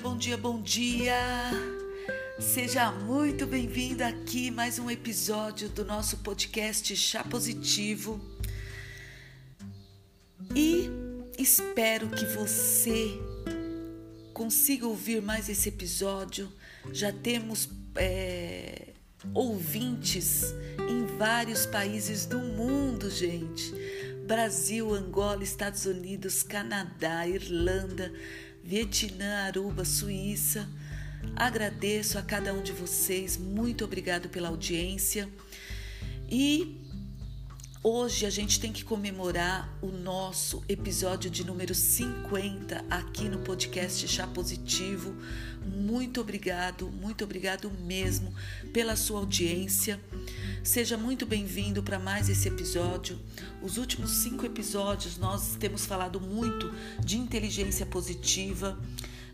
bom dia, bom dia! Seja muito bem-vindo aqui mais um episódio do nosso podcast Chá Positivo. E espero que você consiga ouvir mais esse episódio. Já temos é, ouvintes em vários países do mundo, gente. Brasil, Angola, Estados Unidos, Canadá, Irlanda, Vietnã, Aruba, Suíça. Agradeço a cada um de vocês, muito obrigado pela audiência. E hoje a gente tem que comemorar o nosso episódio de número 50 aqui no podcast Chá Positivo. Muito obrigado, muito obrigado mesmo pela sua audiência. Seja muito bem-vindo para mais esse episódio. Os últimos cinco episódios nós temos falado muito de inteligência positiva,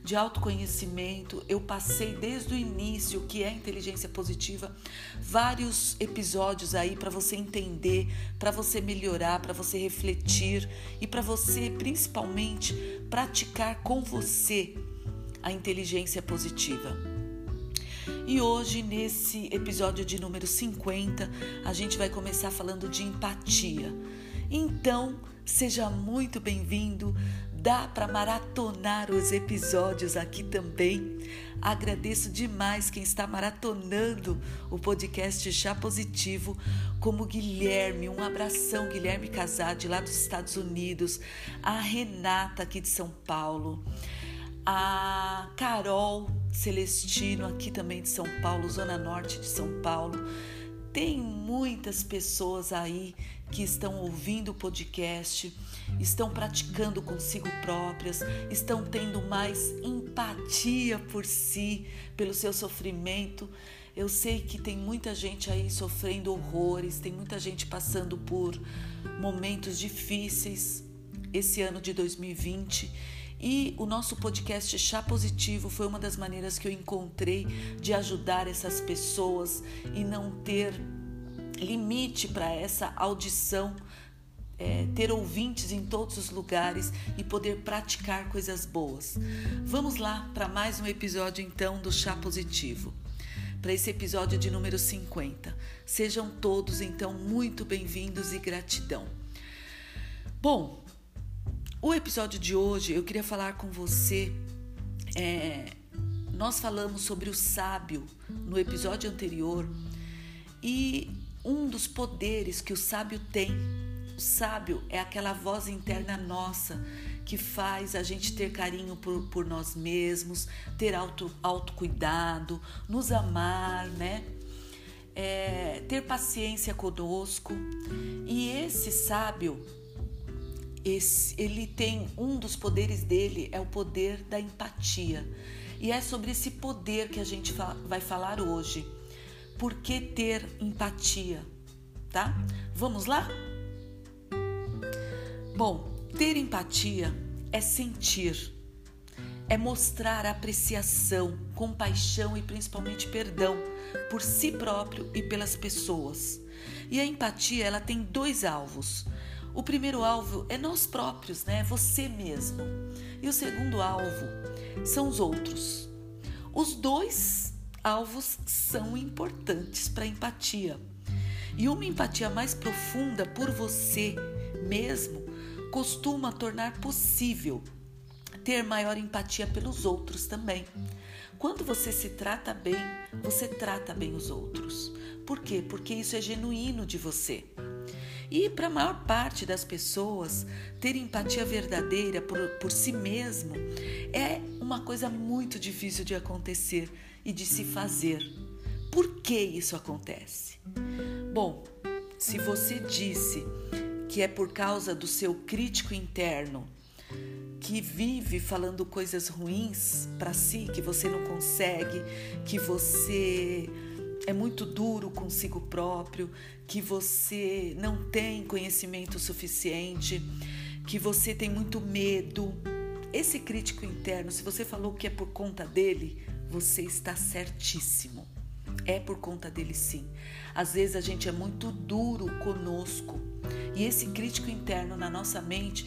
de autoconhecimento. Eu passei desde o início o que é inteligência positiva, vários episódios aí para você entender, para você melhorar, para você refletir e para você principalmente praticar com você a inteligência positiva. E hoje, nesse episódio de número 50, a gente vai começar falando de empatia. Então, seja muito bem-vindo. Dá para maratonar os episódios aqui também. Agradeço demais quem está maratonando o podcast Chá Positivo, como Guilherme. Um abração, Guilherme Casade, lá dos Estados Unidos. A Renata, aqui de São Paulo a Carol Celestino, aqui também de São Paulo, Zona Norte de São Paulo. Tem muitas pessoas aí que estão ouvindo o podcast, estão praticando consigo próprias, estão tendo mais empatia por si, pelo seu sofrimento. Eu sei que tem muita gente aí sofrendo horrores, tem muita gente passando por momentos difíceis esse ano de 2020 e o nosso podcast Chá Positivo foi uma das maneiras que eu encontrei de ajudar essas pessoas e não ter limite para essa audição, é, ter ouvintes em todos os lugares e poder praticar coisas boas. Vamos lá para mais um episódio então do Chá Positivo. Para esse episódio de número 50. Sejam todos então muito bem-vindos e gratidão. Bom, o episódio de hoje eu queria falar com você. É, nós falamos sobre o sábio no episódio anterior e um dos poderes que o sábio tem. Sábio é aquela voz interna nossa que faz a gente ter carinho por, por nós mesmos, ter auto, autocuidado, nos amar, né? É, ter paciência conosco. E esse sábio, esse, ele tem um dos poderes dele é o poder da empatia. E é sobre esse poder que a gente vai falar hoje. Por que ter empatia? Tá? Vamos lá? Bom, ter empatia é sentir, é mostrar apreciação, compaixão e principalmente perdão por si próprio e pelas pessoas. E a empatia, ela tem dois alvos. O primeiro alvo é nós próprios, né? Você mesmo. E o segundo alvo são os outros. Os dois alvos são importantes para a empatia. E uma empatia mais profunda por você mesmo costuma tornar possível ter maior empatia pelos outros também. Quando você se trata bem, você trata bem os outros. Por quê? Porque isso é genuíno de você. E para a maior parte das pessoas, ter empatia verdadeira por, por si mesmo é uma coisa muito difícil de acontecer e de se fazer. Por que isso acontece? Bom, se você disse que é por causa do seu crítico interno que vive falando coisas ruins para si, que você não consegue, que você é muito duro consigo próprio, que você não tem conhecimento suficiente, que você tem muito medo. Esse crítico interno, se você falou que é por conta dele, você está certíssimo. É por conta dele sim. Às vezes a gente é muito duro conosco e esse crítico interno na nossa mente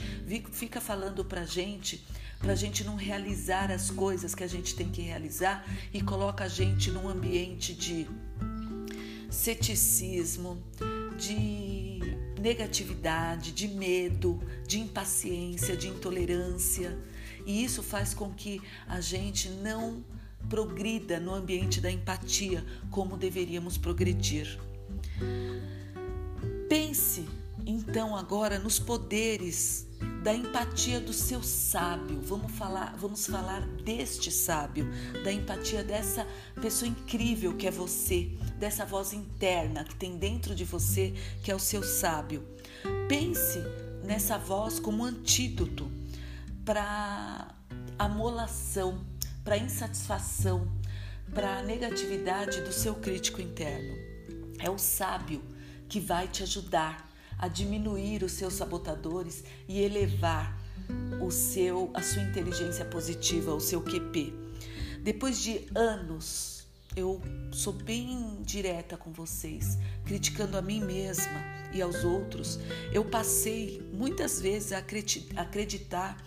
fica falando pra gente para a gente não realizar as coisas que a gente tem que realizar e coloca a gente num ambiente de ceticismo, de negatividade, de medo, de impaciência, de intolerância. E isso faz com que a gente não progrida no ambiente da empatia como deveríamos progredir. Pense então agora nos poderes da empatia do seu sábio. Vamos falar, vamos falar deste sábio, da empatia dessa pessoa incrível que é você, dessa voz interna que tem dentro de você, que é o seu sábio. Pense nessa voz como antídoto para amolação, para insatisfação, para a negatividade do seu crítico interno. É o sábio que vai te ajudar a diminuir os seus sabotadores e elevar o seu a sua inteligência positiva, o seu QP. Depois de anos, eu sou bem direta com vocês, criticando a mim mesma e aos outros, eu passei muitas vezes a acreditar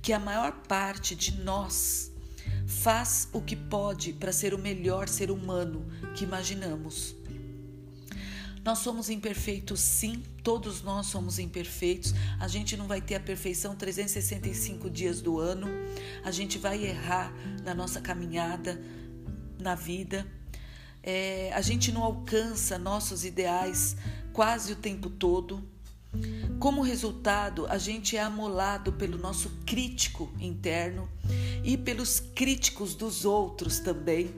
que a maior parte de nós faz o que pode para ser o melhor ser humano que imaginamos. Nós somos imperfeitos, sim, todos nós somos imperfeitos. A gente não vai ter a perfeição 365 dias do ano. A gente vai errar na nossa caminhada na vida. É, a gente não alcança nossos ideais quase o tempo todo. Como resultado, a gente é amolado pelo nosso crítico interno e pelos críticos dos outros também,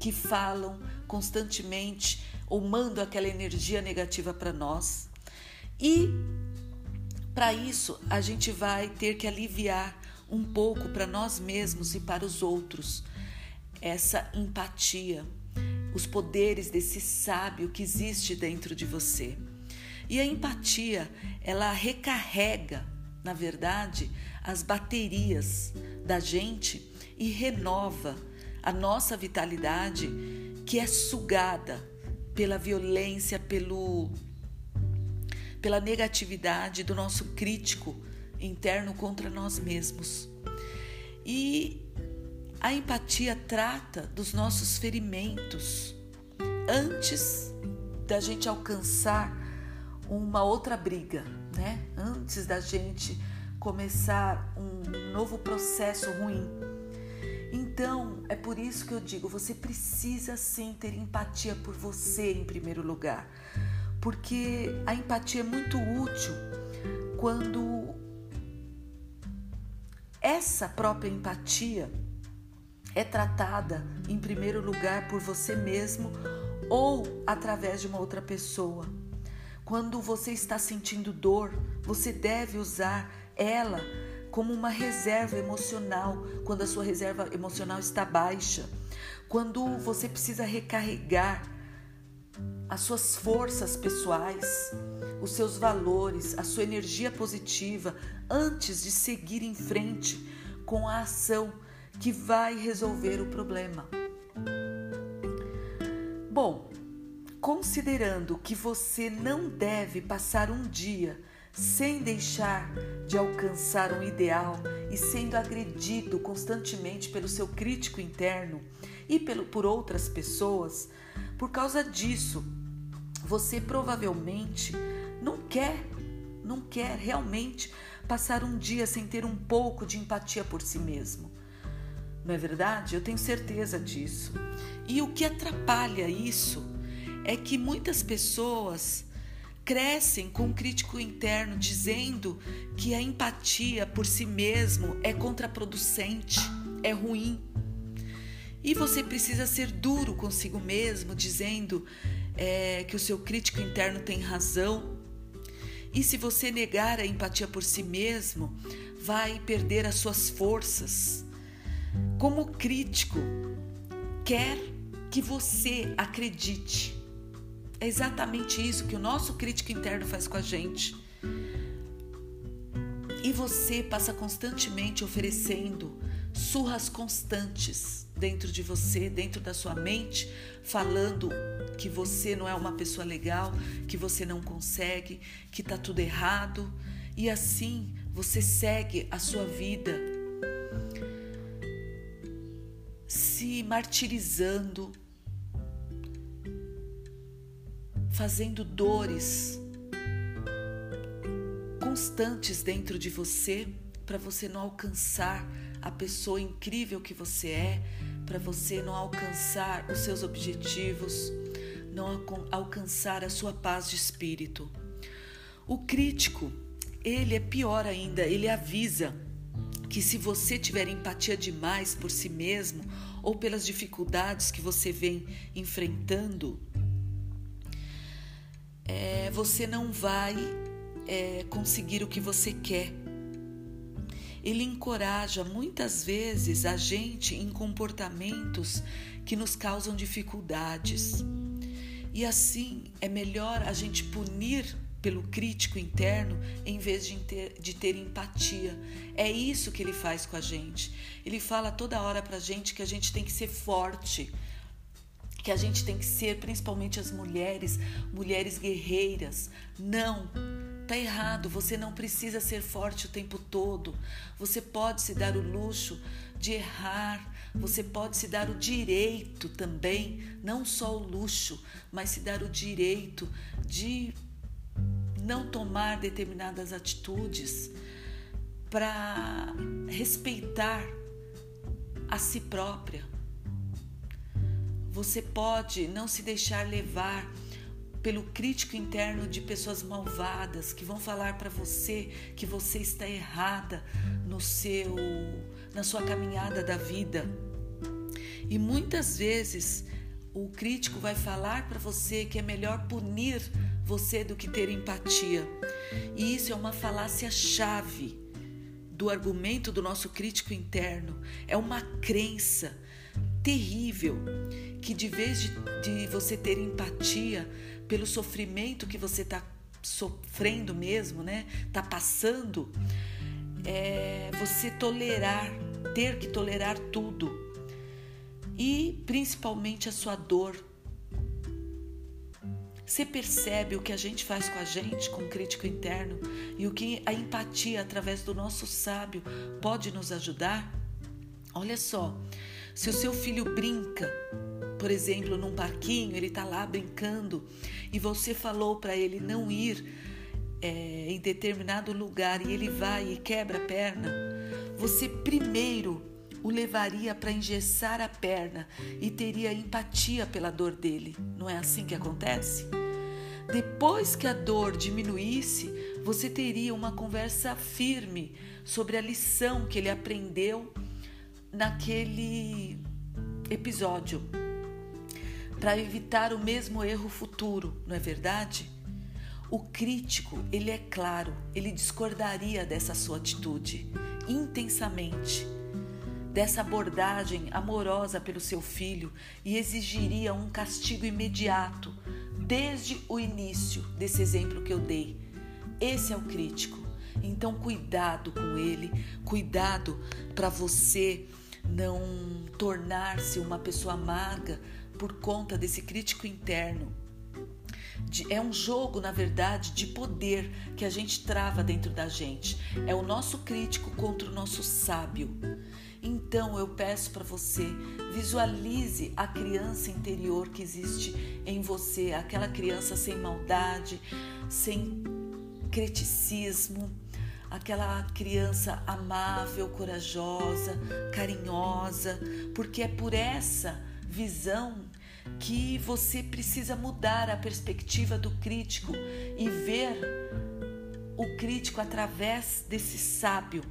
que falam constantemente ou mandam aquela energia negativa para nós. E para isso, a gente vai ter que aliviar um pouco para nós mesmos e para os outros essa empatia, os poderes desse sábio que existe dentro de você. E a empatia, ela recarrega, na verdade, as baterias da gente e renova a nossa vitalidade que é sugada pela violência, pelo pela negatividade do nosso crítico interno contra nós mesmos. E a empatia trata dos nossos ferimentos antes da gente alcançar uma outra briga, né? Antes da gente começar um novo processo ruim. Então, é por isso que eu digo, você precisa sim ter empatia por você em primeiro lugar. Porque a empatia é muito útil quando essa própria empatia é tratada em primeiro lugar por você mesmo ou através de uma outra pessoa. Quando você está sentindo dor, você deve usar ela como uma reserva emocional, quando a sua reserva emocional está baixa, quando você precisa recarregar as suas forças pessoais, os seus valores, a sua energia positiva antes de seguir em frente com a ação que vai resolver o problema. Bom, considerando que você não deve passar um dia sem deixar de alcançar um ideal e sendo agredido constantemente pelo seu crítico interno e pelo, por outras pessoas, por causa disso, você provavelmente não quer, não quer realmente passar um dia sem ter um pouco de empatia por si mesmo. Não é verdade? Eu tenho certeza disso. E o que atrapalha isso é que muitas pessoas crescem com um crítico interno dizendo que a empatia por si mesmo é contraproducente, é ruim. E você precisa ser duro consigo mesmo, dizendo é, que o seu crítico interno tem razão. E se você negar a empatia por si mesmo, vai perder as suas forças. Como crítico, quer que você acredite é exatamente isso que o nosso crítico interno faz com a gente. E você passa constantemente oferecendo surras constantes dentro de você, dentro da sua mente, falando que você não é uma pessoa legal, que você não consegue, que tá tudo errado. E assim você segue a sua vida se martirizando, fazendo dores constantes dentro de você para você não alcançar a pessoa incrível que você é, para você não alcançar os seus objetivos, não alcançar a sua paz de espírito. O crítico, ele é pior ainda, ele avisa que se você tiver empatia demais por si mesmo ou pelas dificuldades que você vem enfrentando, é, você não vai é, conseguir o que você quer. Ele encoraja muitas vezes a gente em comportamentos que nos causam dificuldades. E assim é melhor a gente punir pelo crítico interno em vez de ter, de ter empatia. É isso que ele faz com a gente. Ele fala toda hora pra gente que a gente tem que ser forte, que a gente tem que ser, principalmente as mulheres, mulheres guerreiras. Não, tá errado. Você não precisa ser forte o tempo todo. Você pode se dar o luxo de errar. Você pode se dar o direito também, não só o luxo, mas se dar o direito de não tomar determinadas atitudes para respeitar a si própria. Você pode não se deixar levar pelo crítico interno de pessoas malvadas que vão falar para você que você está errada no seu na sua caminhada da vida. E muitas vezes o crítico vai falar para você que é melhor punir você do que ter empatia. E isso é uma falácia chave do argumento do nosso crítico interno. É uma crença terrível que, de vez de, de você ter empatia pelo sofrimento que você está sofrendo mesmo, né? Tá passando, é você tolerar, ter que tolerar tudo e principalmente a sua dor. Você percebe o que a gente faz com a gente, com o crítico interno, e o que a empatia através do nosso sábio pode nos ajudar? Olha só, se o seu filho brinca, por exemplo, num parquinho, ele está lá brincando e você falou para ele não ir é, em determinado lugar e ele vai e quebra a perna, você primeiro o levaria para engessar a perna e teria empatia pela dor dele. Não é assim que acontece? Depois que a dor diminuísse, você teria uma conversa firme sobre a lição que ele aprendeu naquele episódio, para evitar o mesmo erro futuro, não é verdade? O crítico, ele é claro, ele discordaria dessa sua atitude intensamente, dessa abordagem amorosa pelo seu filho e exigiria um castigo imediato, desde o início desse exemplo que eu dei. Esse é o crítico. Então, cuidado com ele, cuidado para você não tornar-se uma pessoa amarga por conta desse crítico interno. É um jogo, na verdade, de poder que a gente trava dentro da gente. É o nosso crítico contra o nosso sábio. Então eu peço para você, visualize a criança interior que existe em você, aquela criança sem maldade, sem criticismo, aquela criança amável, corajosa, carinhosa, porque é por essa visão que você precisa mudar a perspectiva do crítico e ver o crítico através desse sábio,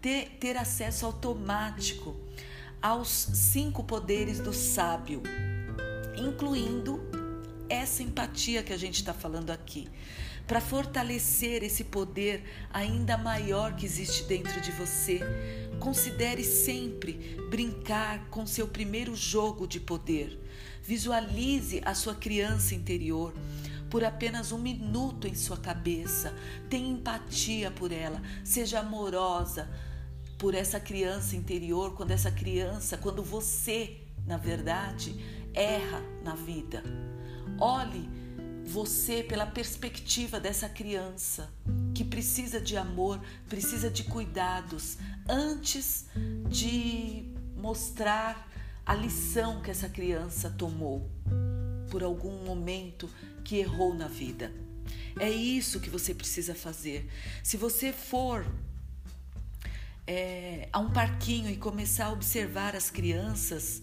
ter, ter acesso automático aos cinco poderes do sábio, incluindo essa empatia que a gente está falando aqui para fortalecer esse poder ainda maior que existe dentro de você. Considere sempre brincar com seu primeiro jogo de poder. Visualize a sua criança interior por apenas um minuto em sua cabeça. Tenha empatia por ela, seja amorosa por essa criança interior, quando essa criança, quando você, na verdade, erra na vida. Olhe você pela perspectiva dessa criança que precisa de amor, precisa de cuidados, antes de mostrar a lição que essa criança tomou por algum momento que errou na vida. É isso que você precisa fazer. Se você for é, a um parquinho e começar a observar as crianças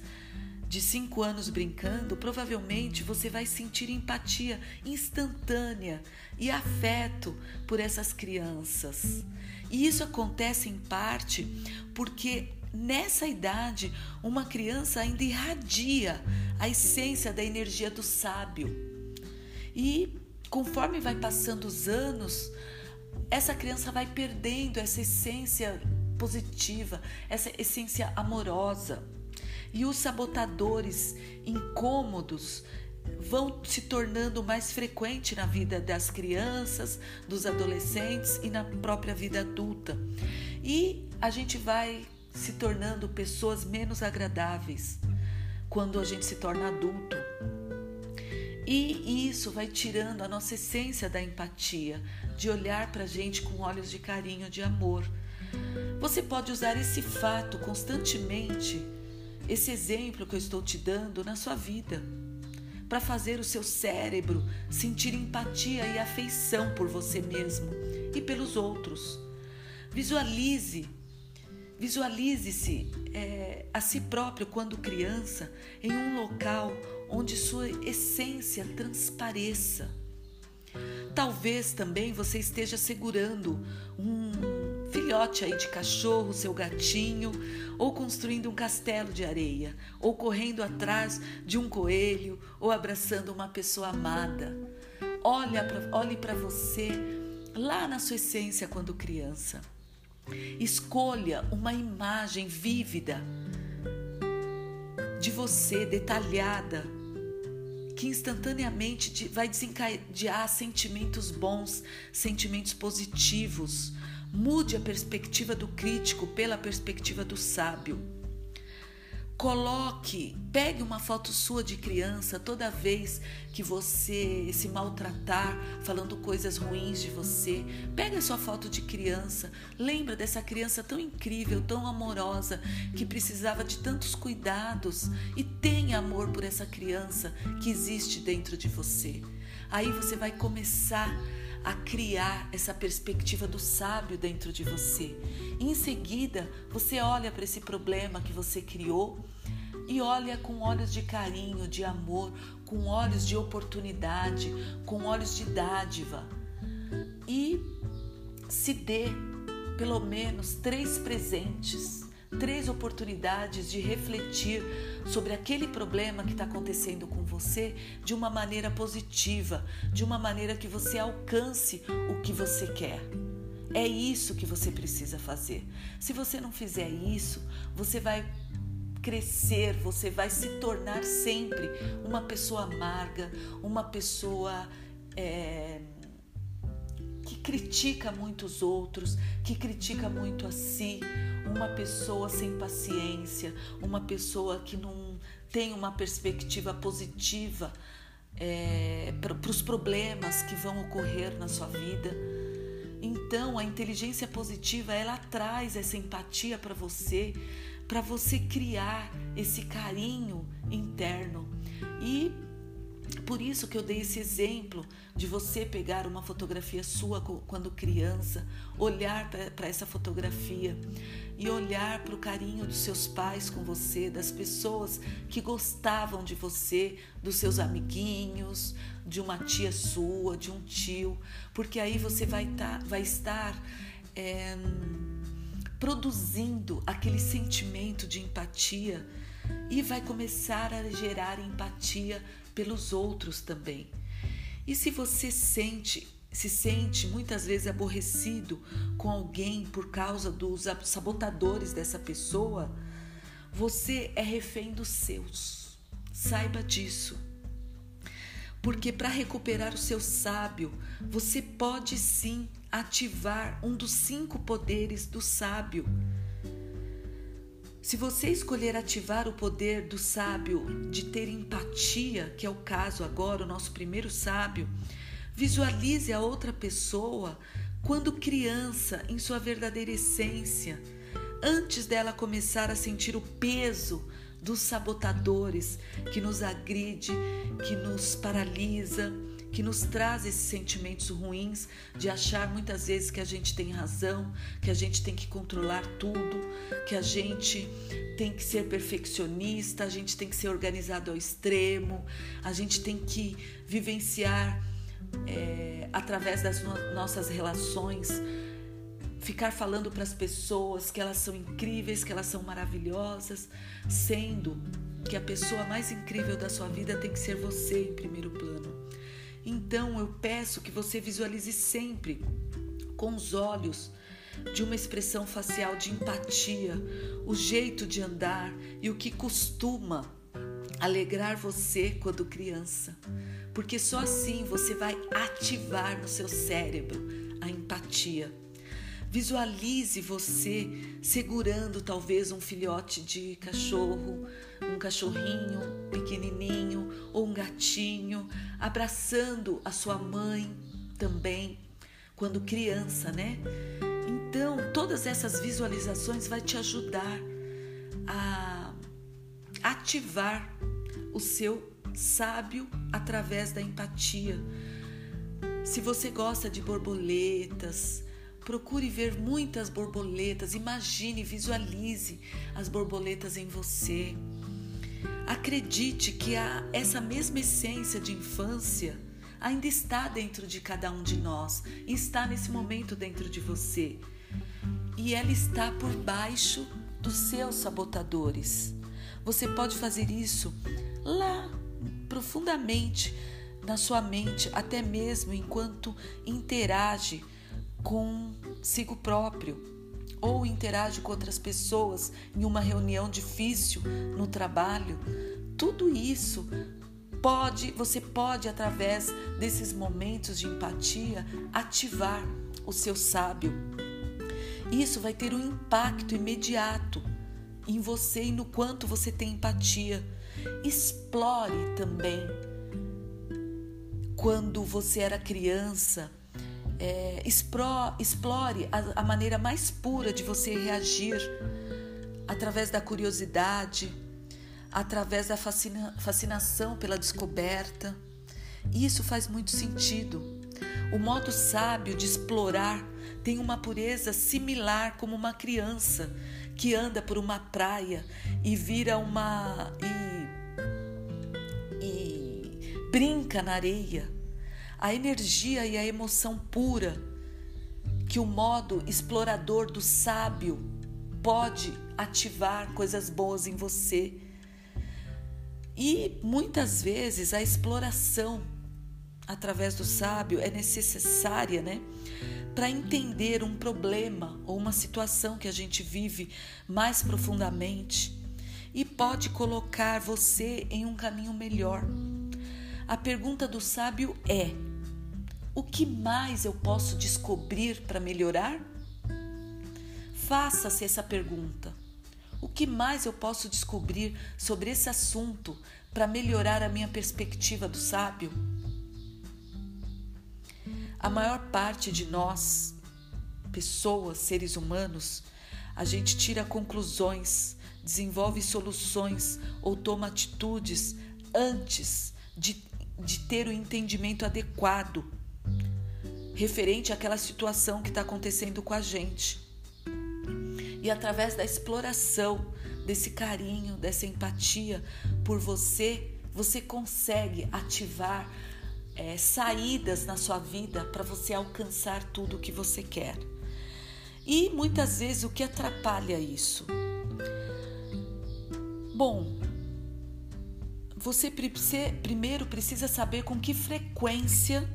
de cinco anos brincando, provavelmente você vai sentir empatia instantânea e afeto por essas crianças. E isso acontece em parte porque nessa idade uma criança ainda irradia a essência da energia do sábio. E conforme vai passando os anos, essa criança vai perdendo essa essência positiva, essa essência amorosa. E os sabotadores incômodos vão se tornando mais frequente na vida das crianças, dos adolescentes e na própria vida adulta. E a gente vai se tornando pessoas menos agradáveis quando a gente se torna adulto. E isso vai tirando a nossa essência da empatia, de olhar para a gente com olhos de carinho, de amor. Você pode usar esse fato constantemente, esse exemplo que eu estou te dando na sua vida para fazer o seu cérebro sentir empatia e afeição por você mesmo e pelos outros. Visualize, visualize-se é, a si próprio quando criança em um local onde sua essência transpareça. Talvez também você esteja segurando um filhote aí de cachorro, seu gatinho, ou construindo um castelo de areia, ou correndo atrás de um coelho, ou abraçando uma pessoa amada. Olha pra, olhe para você lá na sua essência quando criança. Escolha uma imagem vívida de você, detalhada, que instantaneamente vai desencadear sentimentos bons, sentimentos positivos, Mude a perspectiva do crítico pela perspectiva do sábio. Coloque, pegue uma foto sua de criança toda vez que você se maltratar, falando coisas ruins de você. Pegue a sua foto de criança, lembra dessa criança tão incrível, tão amorosa, que precisava de tantos cuidados e tenha amor por essa criança que existe dentro de você. Aí você vai começar a criar essa perspectiva do sábio dentro de você. em seguida, você olha para esse problema que você criou e olha com olhos de carinho, de amor, com olhos de oportunidade, com olhos de dádiva. E se dê pelo menos três presentes três oportunidades de refletir sobre aquele problema que está acontecendo com você de uma maneira positiva, de uma maneira que você alcance o que você quer. É isso que você precisa fazer. Se você não fizer isso, você vai crescer, você vai se tornar sempre uma pessoa amarga, uma pessoa. É, que critica muito os outros, que critica muito a si, uma pessoa sem paciência, uma pessoa que não tem uma perspectiva positiva é, para os problemas que vão ocorrer na sua vida. Então, a inteligência positiva ela traz essa empatia para você, para você criar esse carinho interno e por isso que eu dei esse exemplo de você pegar uma fotografia sua quando criança, olhar para essa fotografia e olhar para o carinho dos seus pais com você, das pessoas que gostavam de você, dos seus amiguinhos, de uma tia sua, de um tio, porque aí você vai, tá, vai estar é, produzindo aquele sentimento de empatia e vai começar a gerar empatia pelos outros também. E se você sente, se sente muitas vezes aborrecido com alguém por causa dos sabotadores dessa pessoa, você é refém dos seus. Saiba disso. Porque para recuperar o seu sábio, você pode sim ativar um dos cinco poderes do sábio se você escolher ativar o poder do sábio de ter empatia, que é o caso agora, o nosso primeiro sábio, visualize a outra pessoa quando criança, em sua verdadeira essência, antes dela começar a sentir o peso dos sabotadores que nos agride, que nos paralisa, que nos traz esses sentimentos ruins de achar muitas vezes que a gente tem razão, que a gente tem que controlar tudo, que a gente tem que ser perfeccionista, a gente tem que ser organizado ao extremo, a gente tem que vivenciar é, através das no nossas relações ficar falando para as pessoas que elas são incríveis, que elas são maravilhosas, sendo que a pessoa mais incrível da sua vida tem que ser você em primeiro plano. Então eu peço que você visualize sempre com os olhos de uma expressão facial de empatia, o jeito de andar e o que costuma alegrar você quando criança, porque só assim você vai ativar no seu cérebro a empatia. Visualize você segurando talvez um filhote de cachorro, um cachorrinho pequenininho ou um gatinho, abraçando a sua mãe também, quando criança, né? Então, todas essas visualizações vai te ajudar a ativar o seu sábio através da empatia. Se você gosta de borboletas, Procure ver muitas borboletas, imagine, visualize as borboletas em você. Acredite que a, essa mesma essência de infância ainda está dentro de cada um de nós, está nesse momento dentro de você. E ela está por baixo dos seus sabotadores. Você pode fazer isso lá profundamente na sua mente, até mesmo enquanto interage consigo próprio ou interage com outras pessoas em uma reunião difícil no trabalho. Tudo isso pode, você pode através desses momentos de empatia ativar o seu sábio. Isso vai ter um impacto imediato em você e no quanto você tem empatia. Explore também quando você era criança é, explore a, a maneira mais pura de você reagir através da curiosidade, através da fascina, fascinação pela descoberta. Isso faz muito sentido. O modo sábio de explorar tem uma pureza similar como uma criança que anda por uma praia e vira uma e, e brinca na areia a energia e a emoção pura que o modo explorador do sábio pode ativar coisas boas em você. E muitas vezes a exploração através do sábio é necessária, né? Para entender um problema ou uma situação que a gente vive mais profundamente e pode colocar você em um caminho melhor. A pergunta do sábio é: o que mais eu posso descobrir para melhorar? Faça-se essa pergunta. O que mais eu posso descobrir sobre esse assunto para melhorar a minha perspectiva do sábio? A maior parte de nós, pessoas, seres humanos, a gente tira conclusões, desenvolve soluções ou toma atitudes antes de, de ter o entendimento adequado referente àquela situação que está acontecendo com a gente. E através da exploração desse carinho, dessa empatia por você, você consegue ativar é, saídas na sua vida para você alcançar tudo o que você quer. E muitas vezes o que atrapalha isso? Bom, você primeiro precisa saber com que frequência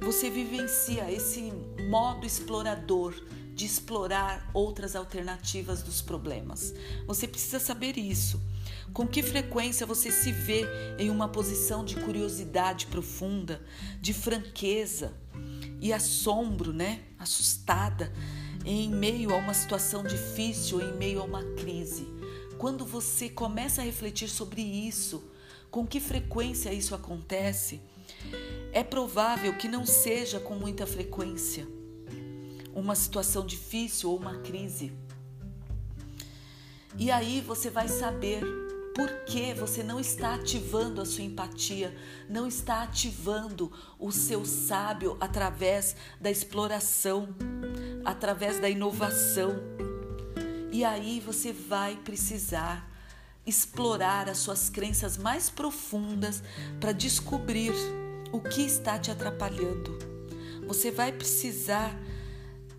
você vivencia esse modo explorador de explorar outras alternativas dos problemas. Você precisa saber isso. Com que frequência você se vê em uma posição de curiosidade profunda, de franqueza e assombro, né? Assustada em meio a uma situação difícil, em meio a uma crise. Quando você começa a refletir sobre isso, com que frequência isso acontece, é provável que não seja com muita frequência uma situação difícil ou uma crise. E aí você vai saber por que você não está ativando a sua empatia, não está ativando o seu sábio através da exploração, através da inovação. E aí você vai precisar explorar as suas crenças mais profundas para descobrir o que está te atrapalhando. Você vai precisar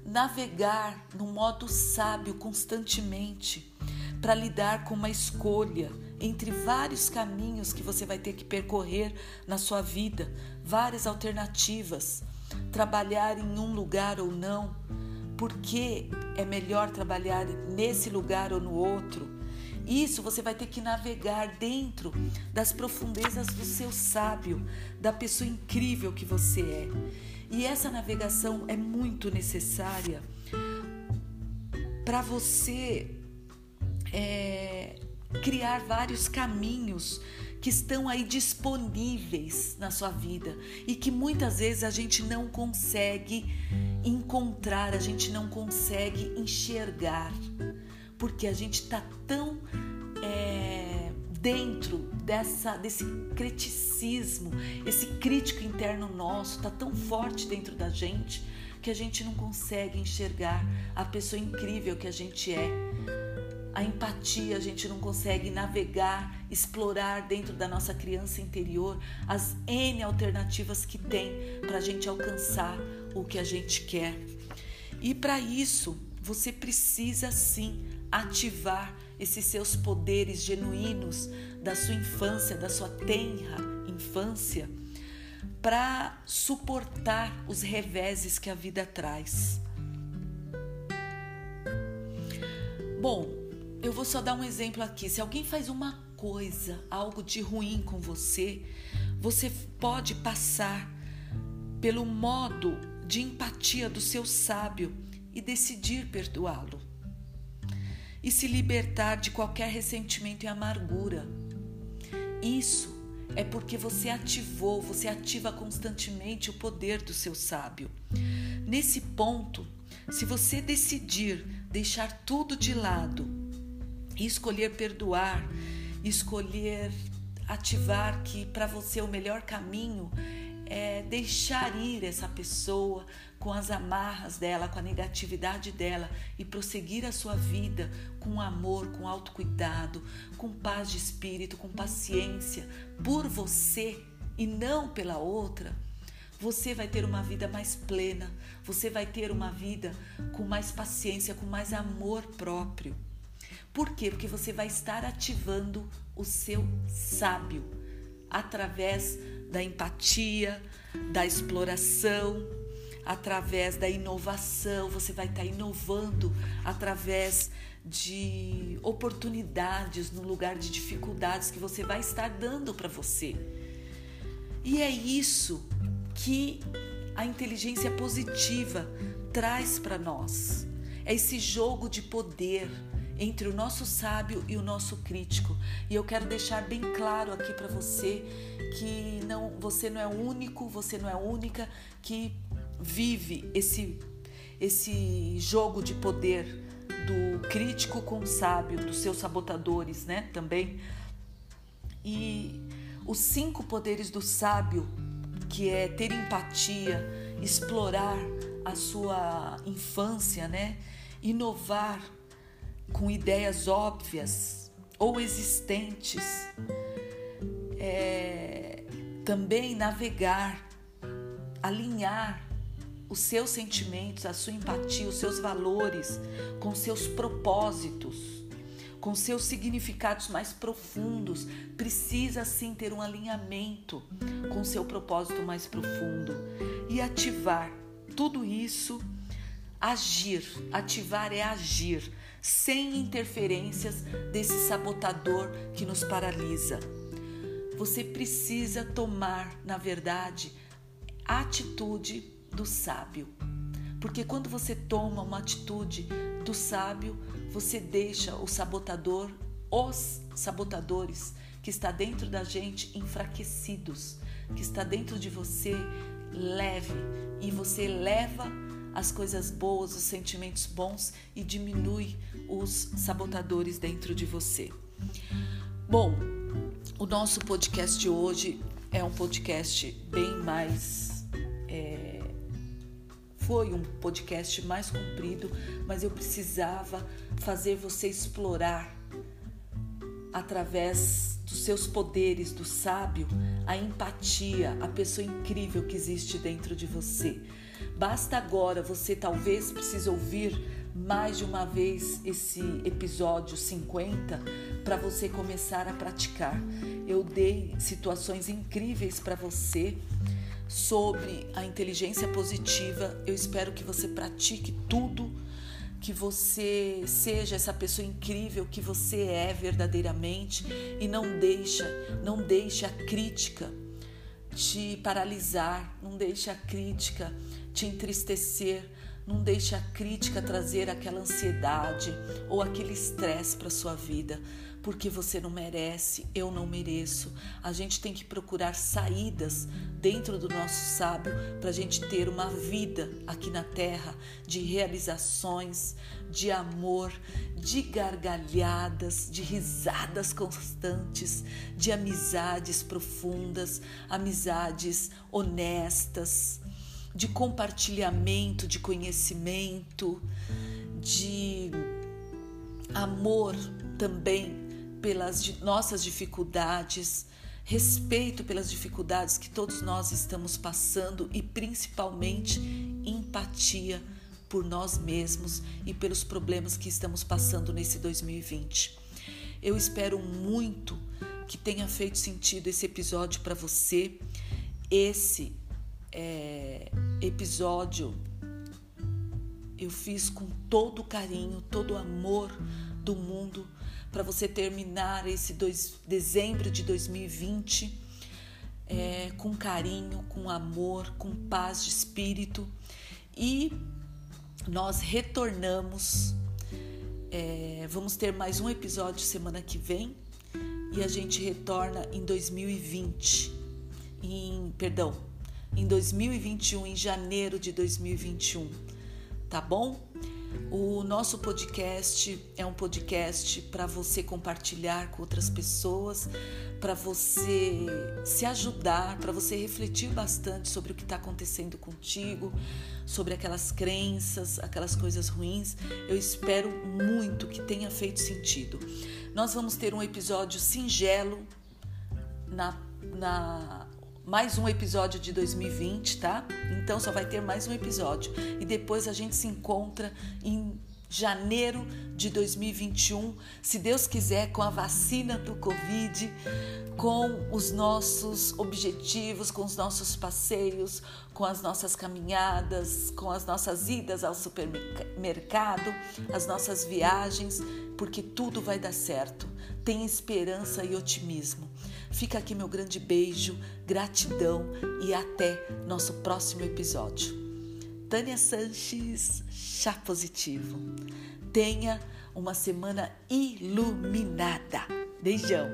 navegar no modo sábio constantemente para lidar com uma escolha entre vários caminhos que você vai ter que percorrer na sua vida, várias alternativas, trabalhar em um lugar ou não, porque é melhor trabalhar nesse lugar ou no outro. Isso você vai ter que navegar dentro das profundezas do seu sábio, da pessoa incrível que você é. E essa navegação é muito necessária para você é, criar vários caminhos que estão aí disponíveis na sua vida e que muitas vezes a gente não consegue encontrar, a gente não consegue enxergar, porque a gente está tão é, dentro dessa desse criticismo, esse crítico interno nosso está tão forte dentro da gente que a gente não consegue enxergar a pessoa incrível que a gente é a empatia, a gente não consegue navegar, explorar dentro da nossa criança interior as N alternativas que tem para a gente alcançar o que a gente quer. E para isso, você precisa sim ativar esses seus poderes genuínos da sua infância, da sua tenra infância, para suportar os reveses que a vida traz. Bom, eu vou só dar um exemplo aqui. Se alguém faz uma coisa, algo de ruim com você, você pode passar pelo modo de empatia do seu sábio e decidir perdoá-lo. E se libertar de qualquer ressentimento e amargura. Isso é porque você ativou, você ativa constantemente o poder do seu sábio. Nesse ponto, se você decidir deixar tudo de lado escolher perdoar, escolher ativar que para você o melhor caminho é deixar ir essa pessoa com as amarras dela, com a negatividade dela e prosseguir a sua vida com amor, com autocuidado, com paz de espírito, com paciência por você e não pela outra, você vai ter uma vida mais plena, você vai ter uma vida com mais paciência, com mais amor próprio. Por quê? Porque você vai estar ativando o seu sábio através da empatia, da exploração, através da inovação. Você vai estar inovando através de oportunidades no lugar de dificuldades que você vai estar dando para você. E é isso que a inteligência positiva traz para nós. É esse jogo de poder entre o nosso sábio e o nosso crítico. E eu quero deixar bem claro aqui para você que não, você não é único, você não é a única que vive esse esse jogo de poder do crítico com o sábio, dos seus sabotadores, né? Também. E os cinco poderes do sábio, que é ter empatia, explorar a sua infância, né? Inovar com ideias óbvias ou existentes, é, também navegar, alinhar os seus sentimentos, a sua empatia, os seus valores com seus propósitos, com seus significados mais profundos. Precisa sim ter um alinhamento com seu propósito mais profundo e ativar tudo isso. Agir, ativar é agir, sem interferências desse sabotador que nos paralisa. Você precisa tomar, na verdade, a atitude do sábio. Porque quando você toma uma atitude do sábio, você deixa o sabotador, os sabotadores que está dentro da gente enfraquecidos, que está dentro de você leve e você leva as coisas boas, os sentimentos bons e diminui os sabotadores dentro de você. Bom, o nosso podcast hoje é um podcast bem mais. É, foi um podcast mais comprido, mas eu precisava fazer você explorar através dos seus poderes do sábio a empatia, a pessoa incrível que existe dentro de você. Basta agora, você talvez precise ouvir mais de uma vez esse episódio 50 para você começar a praticar. Eu dei situações incríveis para você sobre a inteligência positiva. Eu espero que você pratique tudo, que você seja essa pessoa incrível que você é verdadeiramente e não deixa, não deixe a crítica te paralisar, não deixe a crítica te entristecer, não deixe a crítica trazer aquela ansiedade ou aquele estresse para sua vida, porque você não merece, eu não mereço. A gente tem que procurar saídas dentro do nosso sábio para a gente ter uma vida aqui na terra de realizações, de amor, de gargalhadas, de risadas constantes, de amizades profundas, amizades honestas de compartilhamento de conhecimento, de amor também pelas nossas dificuldades, respeito pelas dificuldades que todos nós estamos passando e principalmente empatia por nós mesmos e pelos problemas que estamos passando nesse 2020. Eu espero muito que tenha feito sentido esse episódio para você. Esse é, episódio eu fiz com todo o carinho, todo o amor do mundo para você terminar esse dois, dezembro de 2020 é, com carinho, com amor, com paz de espírito e nós retornamos. É, vamos ter mais um episódio semana que vem e a gente retorna em 2020. Em, perdão, em 2021, em janeiro de 2021, tá bom? O nosso podcast é um podcast para você compartilhar com outras pessoas, para você se ajudar, para você refletir bastante sobre o que está acontecendo contigo, sobre aquelas crenças, aquelas coisas ruins. Eu espero muito que tenha feito sentido. Nós vamos ter um episódio singelo na, na mais um episódio de 2020, tá? Então só vai ter mais um episódio. E depois a gente se encontra em janeiro de 2021, se Deus quiser, com a vacina do Covid, com os nossos objetivos, com os nossos passeios, com as nossas caminhadas, com as nossas idas ao supermercado, as nossas viagens, porque tudo vai dar certo. Tenha esperança e otimismo. Fica aqui meu grande beijo, gratidão e até nosso próximo episódio. Tânia Sanches, chá positivo. Tenha uma semana iluminada. Beijão!